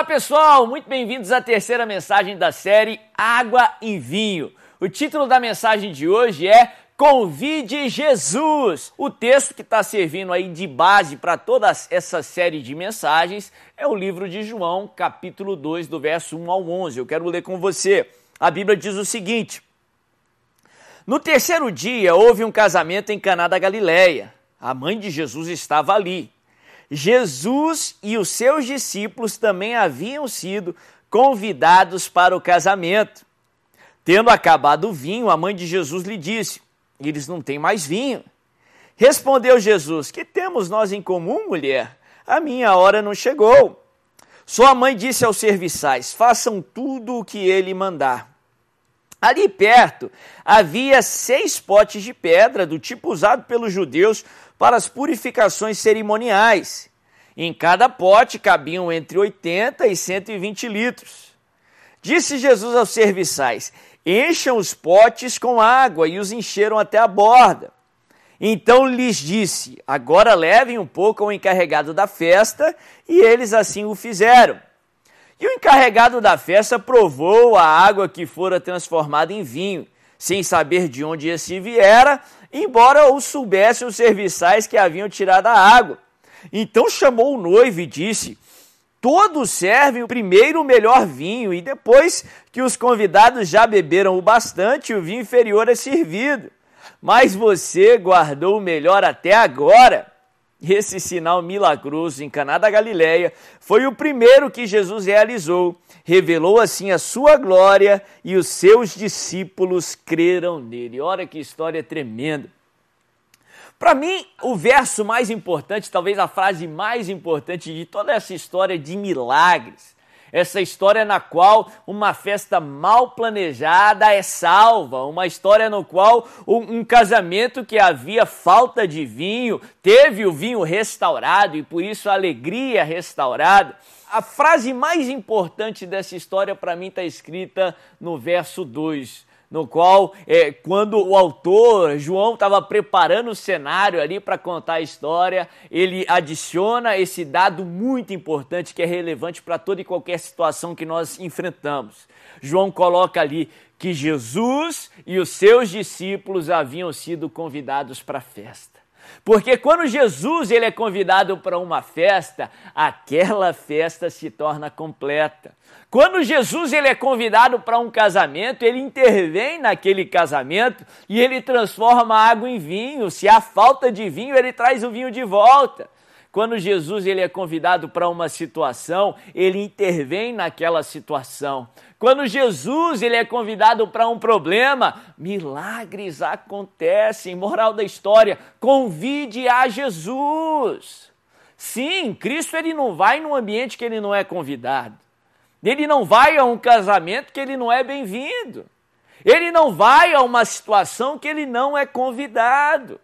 Olá pessoal, muito bem-vindos à terceira mensagem da série Água e Vinho. O título da mensagem de hoje é Convide Jesus. O texto que está servindo aí de base para toda essa série de mensagens é o livro de João, capítulo 2, do verso 1 ao 11. Eu quero ler com você. A Bíblia diz o seguinte: No terceiro dia houve um casamento em Caná da Galileia. A mãe de Jesus estava ali. Jesus e os seus discípulos também haviam sido convidados para o casamento. Tendo acabado o vinho, a mãe de Jesus lhe disse: Eles não têm mais vinho. Respondeu Jesus: Que temos nós em comum, mulher? A minha hora não chegou. Sua mãe disse aos serviçais: Façam tudo o que ele mandar. Ali perto havia seis potes de pedra, do tipo usado pelos judeus para as purificações cerimoniais. Em cada pote cabiam entre 80 e 120 litros. Disse Jesus aos serviçais: Encham os potes com água, e os encheram até a borda. Então lhes disse: Agora levem um pouco ao encarregado da festa, e eles assim o fizeram. E o encarregado da festa provou a água que fora transformada em vinho, sem saber de onde esse viera, embora o soubessem os serviçais que haviam tirado a água. Então chamou o noivo e disse: Todos servem primeiro o melhor vinho, e depois que os convidados já beberam o bastante, o vinho inferior é servido. Mas você guardou o melhor até agora. Esse sinal milagroso em Caná da Galileia foi o primeiro que Jesus realizou. Revelou assim a sua glória e os seus discípulos creram nele. Olha que história tremenda. Para mim, o verso mais importante, talvez a frase mais importante de toda essa história de milagres, essa história na qual uma festa mal planejada é salva, uma história no qual um, um, casamento que havia falta de vinho teve o vinho restaurado e por isso a alegria restaurada. A frase mais importante dessa história para mim está escrita no verso 2 no qual, é, quando o autor, João, estava preparando o cenário ali para contar a história, ele adiciona esse dado muito importante que é relevante para toda e qualquer situação que nós enfrentamos. João coloca ali que Jesus e os seus discípulos haviam sido convidados para a festa. Porque quando Jesus ele é convidado para uma festa, aquela festa se torna completa. Quando Jesus ele é convidado para um casamento, ele intervém naquele casamento e ele transforma a água em vinho. Se há falta de vinho, ele traz o vinho de volta. Quando Jesus ele é convidado para uma situação, ele intervém naquela situação. Quando Jesus ele é convidado para um problema, milagres acontecem. Moral da história: convide a Jesus. Sim, Cristo ele não vai num ambiente que ele não é convidado. Ele não vai a um casamento que ele não é bem-vindo. Ele não vai a uma situação que ele não é convidado.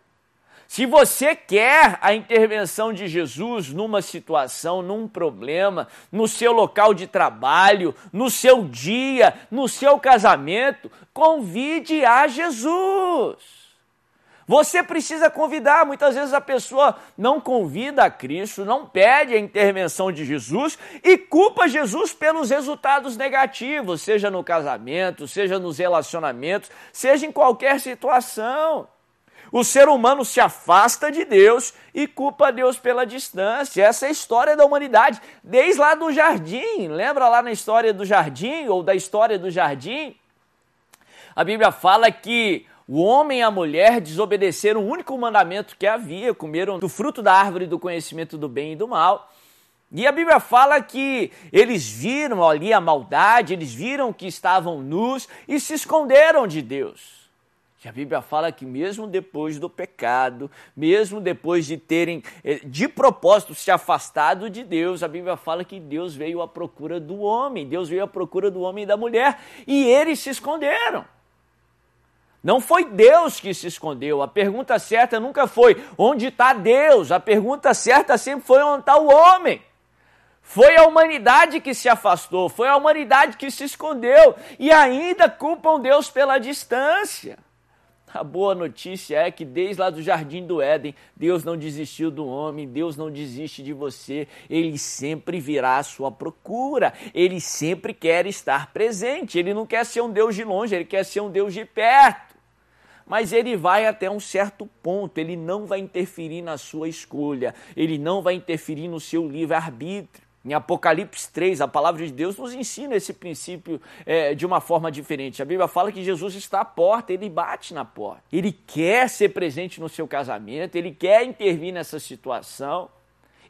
Se você quer a intervenção de Jesus numa situação, num problema, no seu local de trabalho, no seu dia, no seu casamento, convide a Jesus. Você precisa convidar. Muitas vezes a pessoa não convida a Cristo, não pede a intervenção de Jesus e culpa Jesus pelos resultados negativos, seja no casamento, seja nos relacionamentos, seja em qualquer situação. O ser humano se afasta de Deus e culpa Deus pela distância. Essa é a história da humanidade, desde lá do jardim. Lembra lá na história do jardim ou da história do jardim? A Bíblia fala que o homem e a mulher desobedeceram o único mandamento que havia, comeram do fruto da árvore do conhecimento do bem e do mal. E a Bíblia fala que eles viram ali a maldade, eles viram que estavam nus e se esconderam de Deus. E a Bíblia fala que mesmo depois do pecado, mesmo depois de terem eh, de propósito se afastado de Deus, a Bíblia fala que Deus veio à procura do homem, Deus veio à procura do homem e da mulher, e eles se esconderam. Não foi Deus que se escondeu. A pergunta certa nunca foi onde está Deus. A pergunta certa sempre foi onde está o homem. Foi a humanidade que se afastou, foi a humanidade que se escondeu e ainda culpam Deus pela distância. A boa notícia é que desde lá do jardim do Éden, Deus não desistiu do homem, Deus não desiste de você, ele sempre virá à sua procura, ele sempre quer estar presente, ele não quer ser um Deus de longe, ele quer ser um Deus de perto. Mas ele vai até um certo ponto, ele não vai interferir na sua escolha, ele não vai interferir no seu livre-arbítrio. Em Apocalipse 3, a palavra de Deus nos ensina esse princípio é, de uma forma diferente. A Bíblia fala que Jesus está à porta, ele bate na porta. Ele quer ser presente no seu casamento, ele quer intervir nessa situação.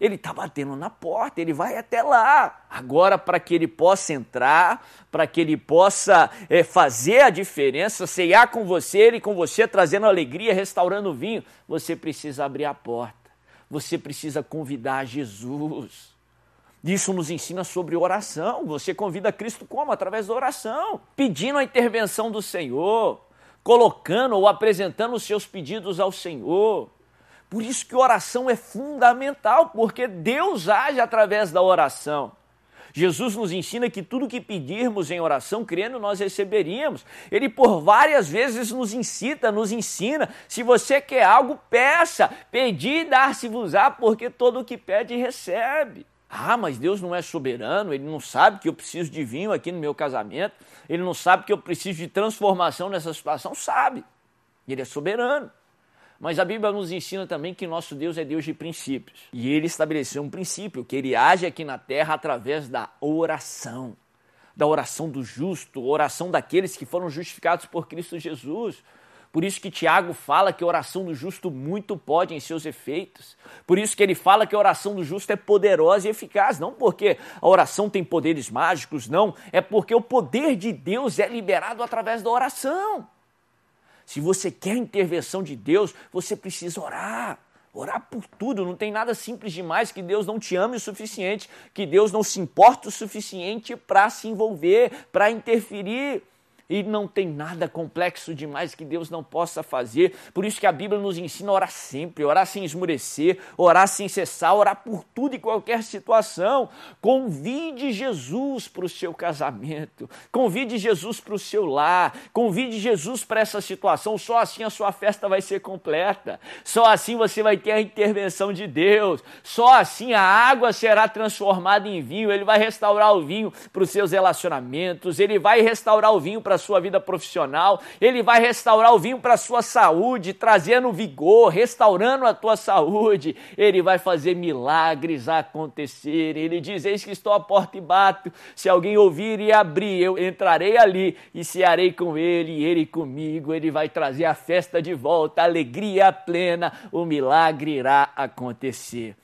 Ele está batendo na porta, ele vai até lá. Agora, para que ele possa entrar, para que ele possa é, fazer a diferença, ceiar com você, ele com você, trazendo alegria, restaurando o vinho, você precisa abrir a porta. Você precisa convidar Jesus. Isso nos ensina sobre oração. Você convida Cristo como? Através da oração, pedindo a intervenção do Senhor, colocando ou apresentando os seus pedidos ao Senhor. Por isso que oração é fundamental, porque Deus age através da oração. Jesus nos ensina que tudo que pedirmos em oração, crendo, nós receberíamos. Ele por várias vezes nos incita, nos ensina. Se você quer algo, peça. Pedir e dar-se-vos-á, porque todo o que pede, recebe. Ah, mas Deus não é soberano, ele não sabe que eu preciso de vinho aqui no meu casamento, ele não sabe que eu preciso de transformação nessa situação, sabe. Ele é soberano. Mas a Bíblia nos ensina também que nosso Deus é Deus de princípios. E ele estabeleceu um princípio, que ele age aqui na terra através da oração. Da oração do justo, oração daqueles que foram justificados por Cristo Jesus. Por isso que Tiago fala que a oração do justo muito pode em seus efeitos. Por isso que ele fala que a oração do justo é poderosa e eficaz. Não porque a oração tem poderes mágicos, não. É porque o poder de Deus é liberado através da oração. Se você quer a intervenção de Deus, você precisa orar. Orar por tudo, não tem nada simples demais que Deus não te ame o suficiente, que Deus não se importa o suficiente para se envolver, para interferir. E não tem nada complexo demais que Deus não possa fazer. Por isso que a Bíblia nos ensina a orar sempre, orar sem esmurecer, orar sem cessar, orar por tudo e qualquer situação. Convide Jesus para o seu casamento, convide Jesus para o seu lar, convide Jesus para essa situação. Só assim a sua festa vai ser completa. Só assim você vai ter a intervenção de Deus. Só assim a água será transformada em vinho. Ele vai restaurar o vinho para os seus relacionamentos, ele vai restaurar o vinho para a sua vida profissional, ele vai restaurar o vinho para a sua saúde, trazendo vigor, restaurando a tua saúde, ele vai fazer milagres acontecerem. Ele diz: Eis que estou à porta e bato, se alguém ouvir e abrir, eu entrarei ali e cearei com ele e ele comigo. Ele vai trazer a festa de volta, a alegria plena, o milagre irá acontecer.